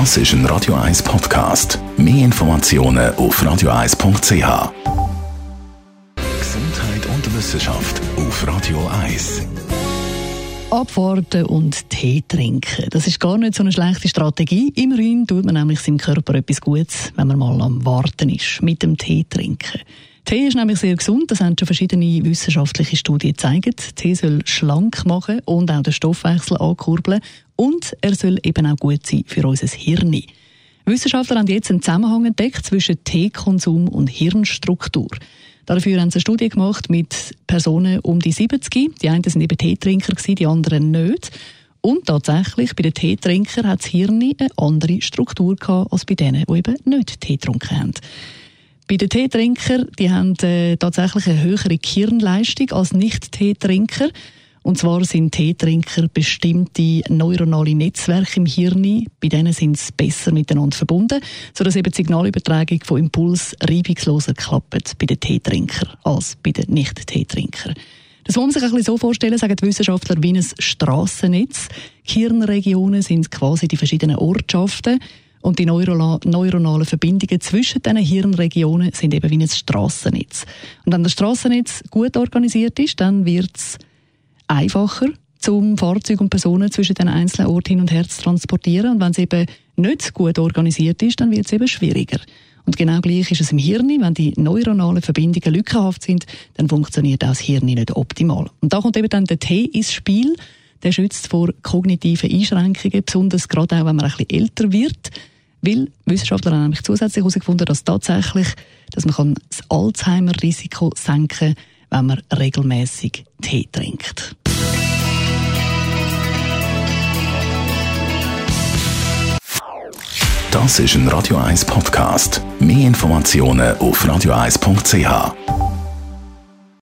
Das ist ein Radio 1 Podcast. Mehr Informationen auf radio1.ch. Gesundheit und Wissenschaft auf Radio 1. Abwarten und Tee trinken. Das ist gar nicht so eine schlechte Strategie. Immerhin tut man nämlich seinem Körper etwas Gutes, wenn man mal am Warten ist, mit dem Tee trinken. Tee ist nämlich sehr gesund, das haben schon verschiedene wissenschaftliche Studien gezeigt. Tee soll schlank machen und auch den Stoffwechsel ankurbeln und er soll eben auch gut sein für unser Hirn. Wissenschaftler haben jetzt einen Zusammenhang entdeckt zwischen Teekonsum und Hirnstruktur. Dafür haben sie eine Studie gemacht mit Personen um die 70. Die einen sind eben Teetrinker, die anderen nicht. Und tatsächlich, bei den Teetrinkern hat das Hirn eine andere Struktur gehabt als bei denen, die eben nicht Tee getrunken haben. Bei den Teetrinkern, die haben äh, tatsächlich eine höhere Hirnleistung als Nicht-Teetrinker. Und zwar sind Teetrinker bestimmte neuronale Netzwerke im Hirn, bei denen sind sie besser miteinander verbunden, sodass eben die Signalübertragung von Impuls reibungsloser klappt bei den Teetrinkern als bei den Nicht-Teetrinkern. Das muss man sich ein bisschen so vorstellen, sagen die Wissenschaftler, wie ein Strassennetz. Hirnregionen sind quasi die verschiedenen Ortschaften und die neuronalen Verbindungen zwischen diesen Hirnregionen sind eben wie ein Strassennetz. Und wenn das Strassennetz gut organisiert ist, dann wird es einfacher, zum Fahrzeug und Personen zwischen den einzelnen Orten hin und her zu transportieren. Und wenn es eben nicht gut organisiert ist, dann wird es eben schwieriger. Und genau gleich ist es im Hirn. Wenn die neuronalen Verbindungen lückenhaft sind, dann funktioniert auch das Hirn nicht optimal. Und da kommt eben dann der T ins Spiel. Der schützt vor kognitiven Einschränkungen, besonders gerade auch, wenn man ein bisschen älter wird. Weil Wissenschaftler haben nämlich zusätzlich herausgefunden, dass tatsächlich, dass man das Alzheimer-Risiko senken kann, wenn man regelmäßig Tee trinkt. Das ist ein Radio 1 Podcast. Mehr Informationen auf radio1.ch.